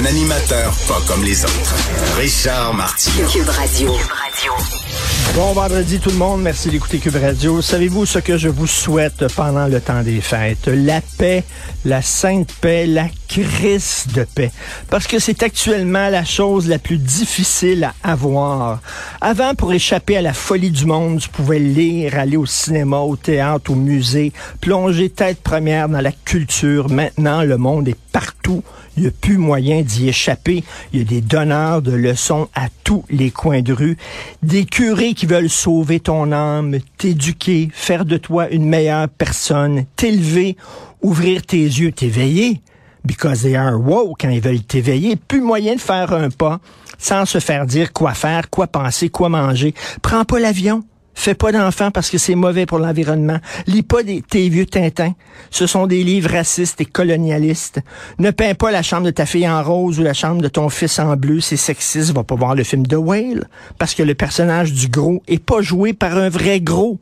Un animateur pas comme les autres. Richard Martineau. Cube Radio. Bon vendredi tout le monde, merci d'écouter Cube Radio. Savez-vous ce que je vous souhaite pendant le temps des fêtes? La paix, la sainte paix, la crise de paix. Parce que c'est actuellement la chose la plus difficile à avoir. Avant, pour échapper à la folie du monde, tu pouvais lire, aller au cinéma, au théâtre, au musée, plonger tête première dans la culture. Maintenant, le monde est partout. Il n'y a plus moyen d'y échapper. Il y a des donneurs de leçons à tous les coins de rue. Des curés qui veulent sauver ton âme, t'éduquer, faire de toi une meilleure personne, t'élever, ouvrir tes yeux, t'éveiller. Because they are woke quand ils veulent t'éveiller. Plus moyen de faire un pas sans se faire dire quoi faire, quoi penser, quoi manger. Prends pas l'avion. Fais pas d'enfants parce que c'est mauvais pour l'environnement. Lis pas des, tes vieux Tintins. Ce sont des livres racistes et colonialistes. Ne peins pas la chambre de ta fille en rose ou la chambre de ton fils en bleu. C'est sexiste. Va pas voir le film The Whale parce que le personnage du gros est pas joué par un vrai gros.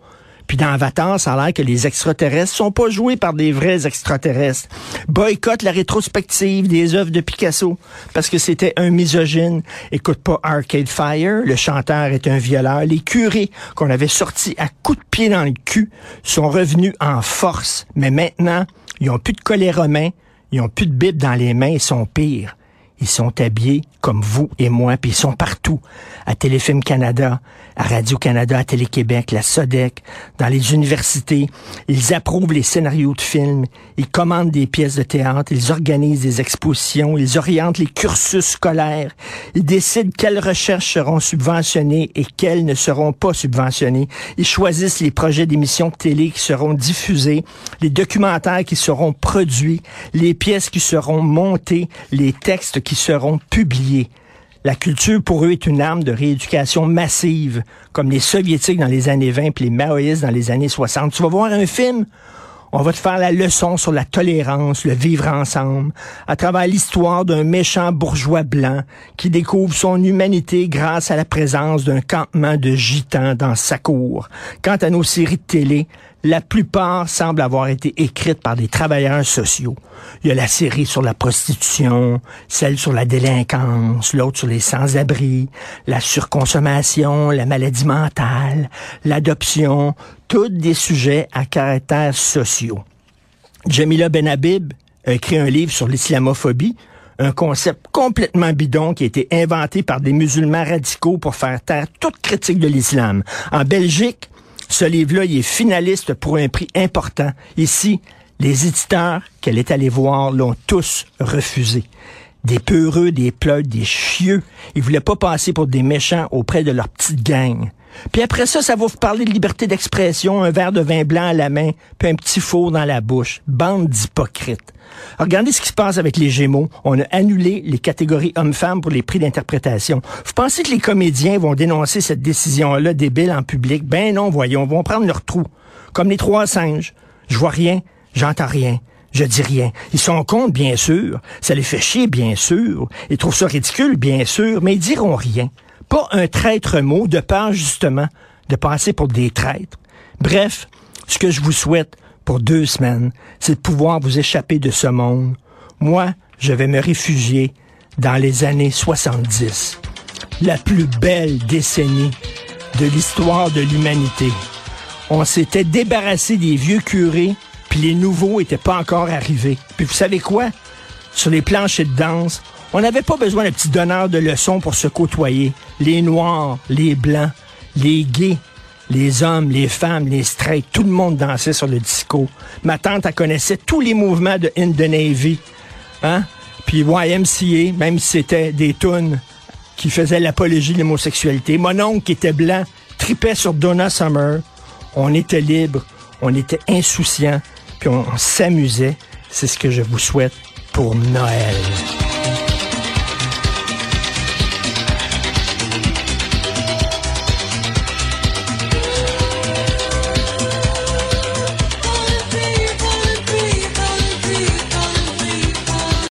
Puis dans Avatar, ça a l'air que les extraterrestres sont pas joués par des vrais extraterrestres. Boycott la rétrospective des œuvres de Picasso parce que c'était un misogyne. Écoute pas Arcade Fire, le chanteur est un violeur. Les curés qu'on avait sortis à coups de pied dans le cul sont revenus en force. Mais maintenant, ils ont plus de collet romain, ils ont plus de bible dans les mains, ils sont pires. Ils sont habillés comme vous et moi, puis ils sont partout. À Téléfilm Canada, à Radio-Canada, à Télé-Québec, la SODEC, dans les universités. Ils approuvent les scénarios de films, ils commandent des pièces de théâtre, ils organisent des expositions, ils orientent les cursus scolaires, ils décident quelles recherches seront subventionnées et quelles ne seront pas subventionnées. Ils choisissent les projets d'émissions de télé qui seront diffusés, les documentaires qui seront produits, les pièces qui seront montées, les textes seront publiés. La culture, pour eux, est une arme de rééducation massive, comme les soviétiques dans les années 20 puis les maoïstes dans les années 60. Tu vas voir un film, on va te faire la leçon sur la tolérance, le vivre ensemble, à travers l'histoire d'un méchant bourgeois blanc qui découvre son humanité grâce à la présence d'un campement de gitans dans sa cour. Quant à nos séries de télé, la plupart semblent avoir été écrites par des travailleurs sociaux. Il y a la série sur la prostitution, celle sur la délinquance, l'autre sur les sans-abri, la surconsommation, la maladie mentale, l'adoption, tous des sujets à caractère sociaux. Jamila Benhabib a écrit un livre sur l'islamophobie, un concept complètement bidon qui a été inventé par des musulmans radicaux pour faire taire toute critique de l'islam. En Belgique, ce livre-là, il est finaliste pour un prix important. Ici, les éditeurs qu'elle est allée voir l'ont tous refusé. Des peureux, des pleurs, des chieux. Ils voulaient pas passer pour des méchants auprès de leur petite gang. Puis après ça, ça va vous parler de liberté d'expression, un verre de vin blanc à la main, puis un petit four dans la bouche. Bande d'hypocrites. Regardez ce qui se passe avec les Gémeaux. On a annulé les catégories hommes-femmes pour les prix d'interprétation. Vous pensez que les comédiens vont dénoncer cette décision-là débile en public? Ben non, voyons, ils vont prendre leur trou. Comme les trois singes. Je vois rien, j'entends rien. Je dis rien. Ils sont contre, bien sûr. Ça les fait chier, bien sûr. Ils trouvent ça ridicule, bien sûr, mais ils diront rien. Pas un traître mot de peur, justement, de passer pour des traîtres. Bref, ce que je vous souhaite pour deux semaines, c'est de pouvoir vous échapper de ce monde. Moi, je vais me réfugier dans les années 70. La plus belle décennie de l'histoire de l'humanité. On s'était débarrassé des vieux curés, puis les nouveaux étaient pas encore arrivés. Puis vous savez quoi? Sur les planchers de danse, on n'avait pas besoin de petits donneurs de leçons pour se côtoyer. Les noirs, les blancs, les gays, les hommes, les femmes, les straight, tout le monde dansait sur le disco. Ma tante, elle connaissait tous les mouvements de In the Navy. Hein? Puis YMCA, même si c'était des tunes qui faisaient l'apologie de l'homosexualité. Mon oncle, qui était blanc, tripait sur Donna Summer. On était libre, on était insouciant, puis on, on s'amusait. C'est ce que je vous souhaite pour Noël.